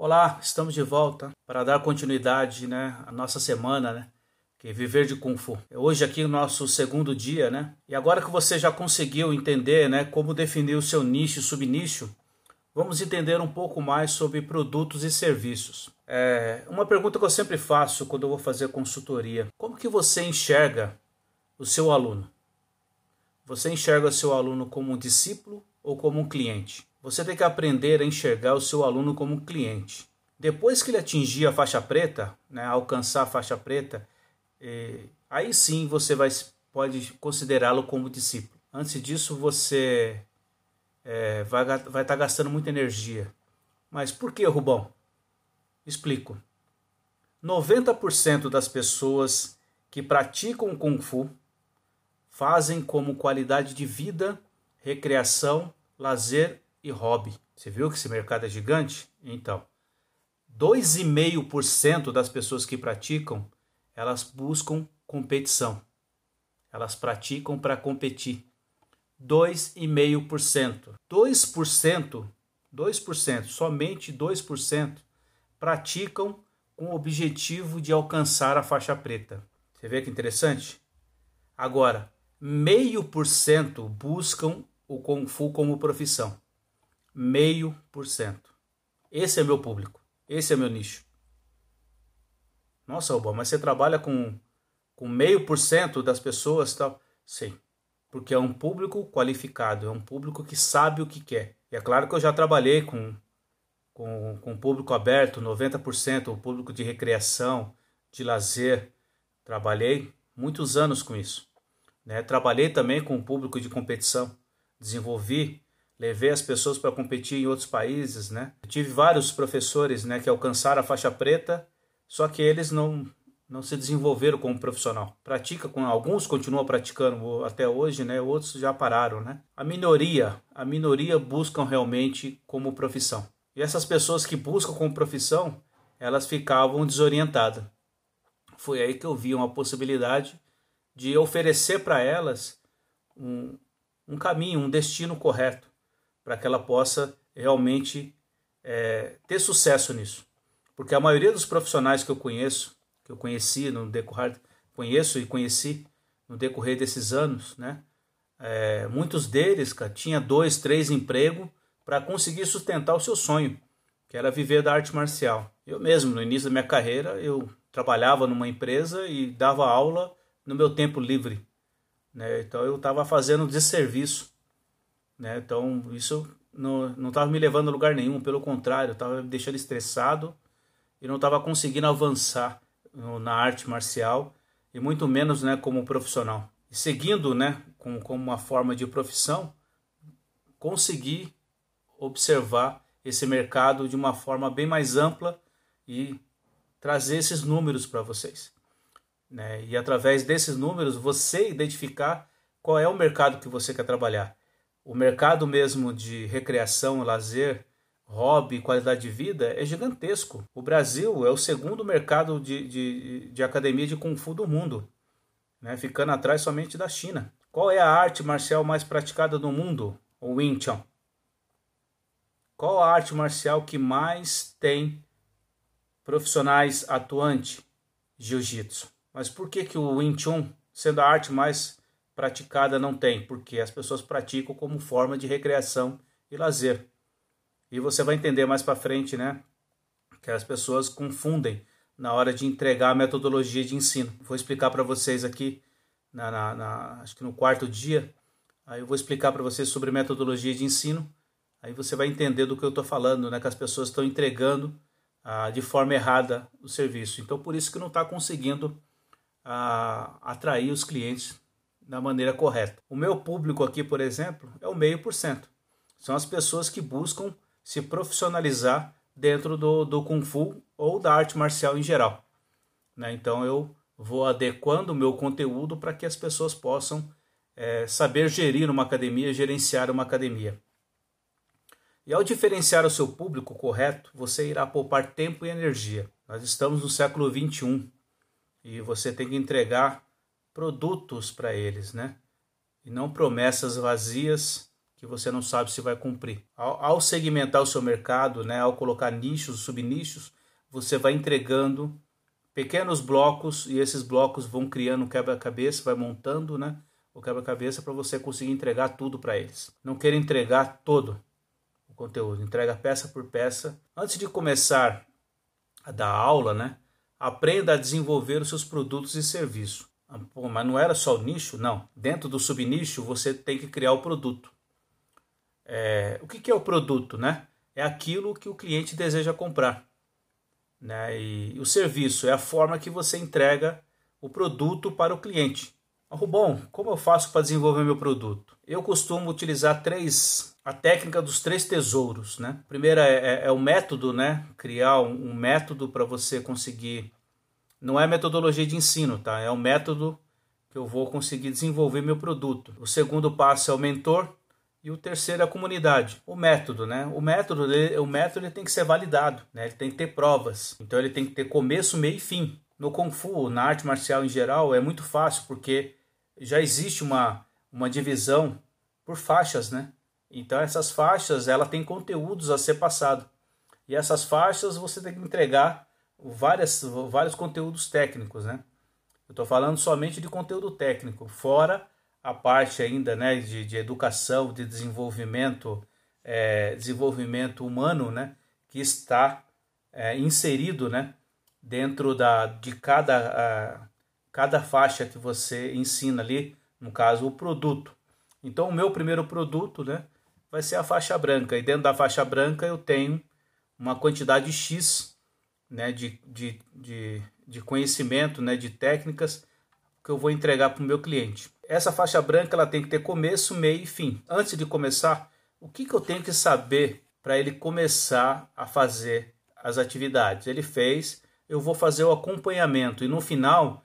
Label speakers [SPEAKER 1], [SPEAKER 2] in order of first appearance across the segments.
[SPEAKER 1] Olá, estamos de volta para dar continuidade, né, à nossa semana, né, que é viver de Kung Fu. Hoje aqui o nosso segundo dia, né? E agora que você já conseguiu entender, né, como definir o seu nicho e subnicho, vamos entender um pouco mais sobre produtos e serviços. É uma pergunta que eu sempre faço quando eu vou fazer consultoria: como que você enxerga o seu aluno? Você enxerga o seu aluno como um discípulo ou como um cliente? Você tem que aprender a enxergar o seu aluno como cliente. Depois que ele atingir a faixa preta, né, alcançar a faixa preta, eh, aí sim você vai, pode considerá-lo como discípulo. Antes disso, você é, vai estar vai tá gastando muita energia. Mas por que, Rubão? Explico. 90% das pessoas que praticam Kung Fu fazem como qualidade de vida, recreação, lazer e hobby. Você viu que esse mercado é gigante? Então, 2,5% das pessoas que praticam, elas buscam competição. Elas praticam para competir. 2,5%. 2%, 2%, somente 2% praticam com o objetivo de alcançar a faixa preta. Você vê que interessante? Agora, meio por cento buscam o Kung Fu como profissão. Meio por cento. Esse é meu público. Esse é meu nicho. Nossa, Oba, mas você trabalha com, com meio por cento das pessoas tal? Sim porque é um público qualificado, é um público que sabe o que quer. E é claro que eu já trabalhei com, com, com público aberto, 90%, o público de recreação, de lazer. Trabalhei muitos anos com isso. Né? Trabalhei também com o público de competição, desenvolvi, levei as pessoas para competir em outros países. Né? Eu tive vários professores né, que alcançaram a faixa preta, só que eles não, não se desenvolveram como profissional. Pratica com alguns continuam praticando até hoje, né? Outros já pararam, né? A minoria, a minoria buscam realmente como profissão. E essas pessoas que buscam como profissão, elas ficavam desorientadas. Foi aí que eu vi uma possibilidade de oferecer para elas um, um caminho, um destino correto, para que ela possa realmente é, ter sucesso nisso. Porque a maioria dos profissionais que eu conheço, que eu conheci no decorrer, conheço e conheci no decorrer desses anos, né? É, muitos deles, cara, tinha dois, três empregos para conseguir sustentar o seu sonho, que era viver da arte marcial. Eu mesmo, no início da minha carreira, eu trabalhava numa empresa e dava aula no meu tempo livre, né? Então eu estava fazendo desserviço, né? Então isso não estava me levando a lugar nenhum, pelo contrário, estava me deixando estressado e não estava conseguindo avançar na arte marcial e muito menos né, como profissional. E seguindo né, como, como uma forma de profissão, conseguir observar esse mercado de uma forma bem mais ampla e trazer esses números para vocês. Né? E através desses números você identificar qual é o mercado que você quer trabalhar. O mercado mesmo de recreação, lazer, hobby, qualidade de vida é gigantesco. O Brasil é o segundo mercado de, de, de academia de Kung Fu do mundo, né? ficando atrás somente da China. Qual é a arte marcial mais praticada no mundo? O Wing Chun. Qual a arte marcial que mais tem profissionais atuantes? Jiu-Jitsu. Mas por que, que o Wing Chun, sendo a arte mais praticada, não tem? Porque as pessoas praticam como forma de recreação e lazer. E você vai entender mais para frente, né? Que as pessoas confundem na hora de entregar a metodologia de ensino. Vou explicar para vocês aqui, na, na, na, acho que no quarto dia, aí eu vou explicar para vocês sobre metodologia de ensino. Aí você vai entender do que eu estou falando, né? Que as pessoas estão entregando ah, de forma errada o serviço. Então, por isso que não está conseguindo ah, atrair os clientes da maneira correta. O meu público aqui, por exemplo, é o meio por cento. São as pessoas que buscam se profissionalizar dentro do, do Kung Fu ou da arte marcial em geral. Né? Então eu vou adequando o meu conteúdo para que as pessoas possam é, saber gerir uma academia, gerenciar uma academia. E ao diferenciar o seu público correto, você irá poupar tempo e energia. Nós estamos no século 21 e você tem que entregar produtos para eles, né? E não promessas vazias que você não sabe se vai cumprir. Ao, ao segmentar o seu mercado, né, ao colocar nichos, subnichos, você vai entregando pequenos blocos e esses blocos vão criando um quebra-cabeça, vai montando, né, o quebra-cabeça para você conseguir entregar tudo para eles. Não queira entregar todo o conteúdo, entrega peça por peça. Antes de começar a dar aula, né, aprenda a desenvolver os seus produtos e serviços. Ah, pô, mas não era só o nicho? Não. Dentro do subnicho você tem que criar o produto. É, o que, que é o produto, né? É aquilo que o cliente deseja comprar. Né? E, o serviço é a forma que você entrega o produto para o cliente. Bom, como eu faço para desenvolver meu produto? Eu costumo utilizar três, a técnica dos três tesouros, né? Primeira é, é, é o método, né? Criar um, um método para você conseguir. Não é metodologia de ensino, tá? É o método que eu vou conseguir desenvolver meu produto. O segundo passo é o mentor, e o terceiro é a comunidade. O método, né? O método, ele, o método ele tem que ser validado, né? Ele tem que ter provas. Então ele tem que ter começo, meio e fim. No Kung Fu, na arte marcial em geral, é muito fácil porque já existe uma, uma divisão por faixas, né? Então essas faixas, ela tem conteúdos a ser passado. E essas faixas você tem que entregar várias, vários conteúdos técnicos, né? Eu estou falando somente de conteúdo técnico, fora a parte ainda né, de, de educação, de desenvolvimento, é, desenvolvimento humano, né, que está é, inserido né, dentro da, de cada, a, cada faixa que você ensina ali, no caso, o produto. Então, o meu primeiro produto né, vai ser a faixa branca, e dentro da faixa branca eu tenho uma quantidade X né, de, de, de, de conhecimento, né, de técnicas que eu vou entregar para o meu cliente. Essa faixa branca ela tem que ter começo, meio e fim. Antes de começar, o que, que eu tenho que saber para ele começar a fazer as atividades? Ele fez, eu vou fazer o acompanhamento e no final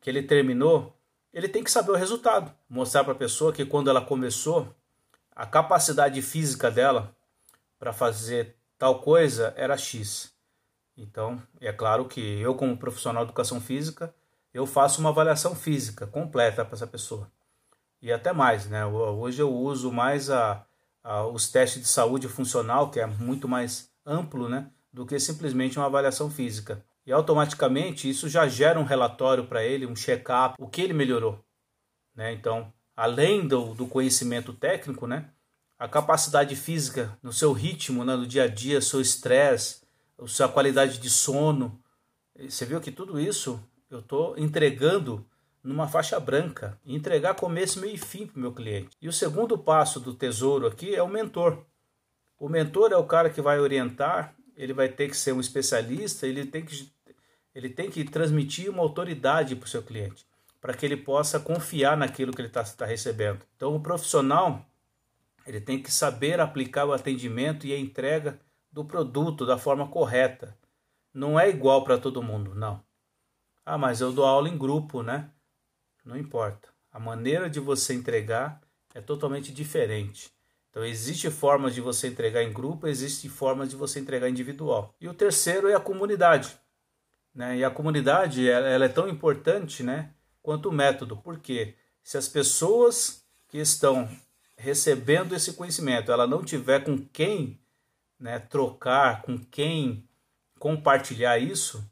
[SPEAKER 1] que ele terminou, ele tem que saber o resultado. Mostrar para a pessoa que quando ela começou, a capacidade física dela para fazer tal coisa era X. Então, é claro que eu, como profissional de educação física, eu faço uma avaliação física completa para essa pessoa. E até mais, né? Hoje eu uso mais a, a, os testes de saúde funcional, que é muito mais amplo, né? Do que simplesmente uma avaliação física. E automaticamente isso já gera um relatório para ele, um check-up, o que ele melhorou. Né? Então, além do, do conhecimento técnico, né? a capacidade física no seu ritmo, né? no dia a dia, seu estresse, a sua qualidade de sono. Você viu que tudo isso eu estou entregando numa faixa branca, entregar começo, meio e fim para o meu cliente. E o segundo passo do tesouro aqui é o mentor. O mentor é o cara que vai orientar, ele vai ter que ser um especialista, ele tem que, ele tem que transmitir uma autoridade para o seu cliente, para que ele possa confiar naquilo que ele está tá recebendo. Então, o profissional ele tem que saber aplicar o atendimento e a entrega do produto da forma correta. Não é igual para todo mundo, não. Ah, mas eu dou aula em grupo, né? Não importa. A maneira de você entregar é totalmente diferente. Então, existe formas de você entregar em grupo, existe formas de você entregar individual. E o terceiro é a comunidade. Né? E a comunidade ela, é tão importante né, quanto o método. Porque se as pessoas que estão recebendo esse conhecimento, ela não tiver com quem né, trocar, com quem compartilhar isso,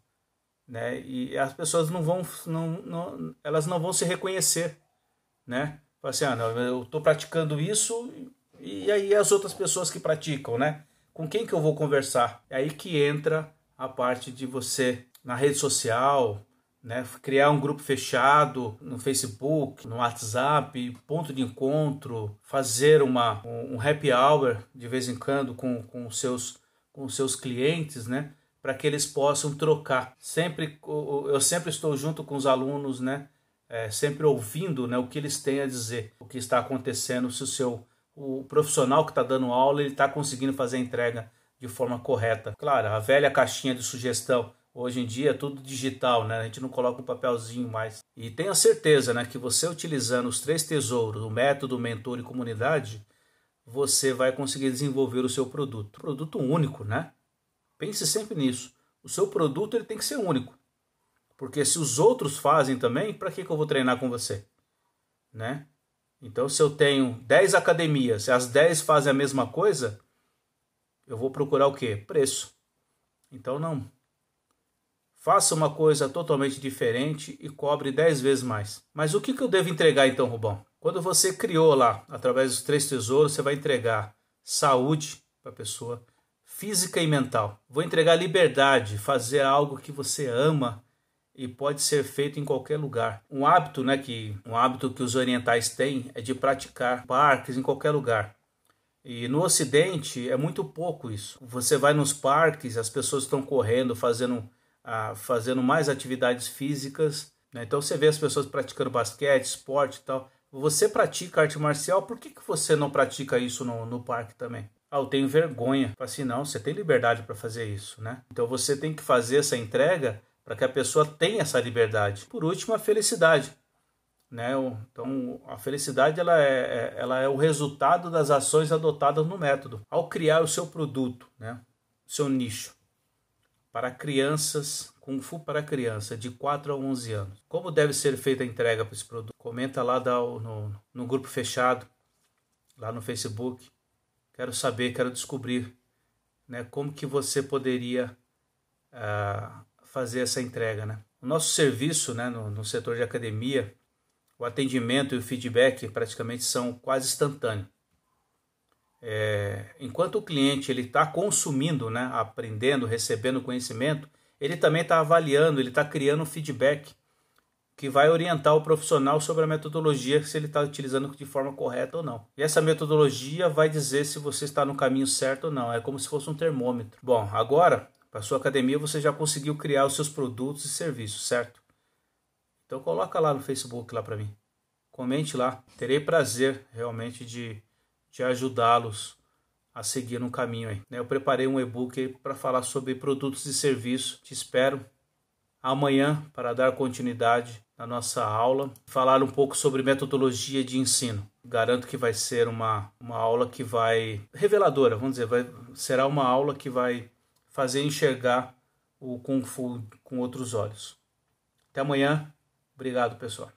[SPEAKER 1] né? E as pessoas não vão, não, não, elas não vão se reconhecer, né? Assim, ah, não, eu estou praticando isso e aí as outras pessoas que praticam, né? Com quem que eu vou conversar? É aí que entra a parte de você na rede social, né? Criar um grupo fechado no Facebook, no WhatsApp, ponto de encontro, fazer uma, um happy hour de vez em quando com, com, seus, com seus clientes, né? para que eles possam trocar. Sempre eu sempre estou junto com os alunos, né? É, sempre ouvindo, né, o que eles têm a dizer, o que está acontecendo, se o seu o profissional que está dando aula ele está conseguindo fazer a entrega de forma correta. Claro, a velha caixinha de sugestão. Hoje em dia é tudo digital, né? A gente não coloca um papelzinho mais. E tenha certeza, né, que você utilizando os três tesouros, o método, mentor e comunidade, você vai conseguir desenvolver o seu produto. Produto único, né? Pense sempre nisso. O seu produto ele tem que ser único. Porque se os outros fazem também, para que, que eu vou treinar com você? Né? Então, se eu tenho 10 academias e as 10 fazem a mesma coisa, eu vou procurar o quê? Preço. Então, não. Faça uma coisa totalmente diferente e cobre 10 vezes mais. Mas o que, eu devo entregar então, Rubão? Quando você criou lá, através dos três tesouros, você vai entregar saúde para a pessoa, física e mental. Vou entregar liberdade, fazer algo que você ama e pode ser feito em qualquer lugar. Um hábito, né, que um hábito que os orientais têm é de praticar parques em qualquer lugar. E no Ocidente é muito pouco isso. Você vai nos parques, as pessoas estão correndo, fazendo, fazendo mais atividades físicas. Né? Então você vê as pessoas praticando basquete, esporte e tal. Você pratica arte marcial, por que, que você não pratica isso no, no parque também? Ah, eu tenho vergonha. Assim, não, você tem liberdade para fazer isso, né? Então você tem que fazer essa entrega para que a pessoa tenha essa liberdade. Por último, a felicidade. Né? Então, a felicidade ela é, é, ela é o resultado das ações adotadas no método. Ao criar o seu produto, né? o seu nicho, para crianças, Kung Fu para criança, de 4 a 11 anos. Como deve ser feita a entrega para esse produto? Comenta lá no, no grupo fechado, lá no Facebook. Quero saber, quero descobrir né, como que você poderia uh, fazer essa entrega. Né? O nosso serviço né, no, no setor de academia, o atendimento e o feedback praticamente são quase instantâneos. É, enquanto o cliente ele está consumindo, né, aprendendo, recebendo conhecimento, ele também está avaliando, ele está criando feedback que vai orientar o profissional sobre a metodologia, se ele está utilizando de forma correta ou não. E essa metodologia vai dizer se você está no caminho certo ou não. É como se fosse um termômetro. Bom, agora para sua academia você já conseguiu criar os seus produtos e serviços, certo? Então coloca lá no Facebook lá para mim. Comente lá. Terei prazer realmente de, de ajudá-los a seguir no caminho aí. Né? Eu preparei um e-book para falar sobre produtos e serviços. Te espero amanhã para dar continuidade na nossa aula, falar um pouco sobre metodologia de ensino. Garanto que vai ser uma, uma aula que vai reveladora, vamos dizer, vai, será uma aula que vai fazer enxergar o Kung Fu com outros olhos. Até amanhã. Obrigado, pessoal.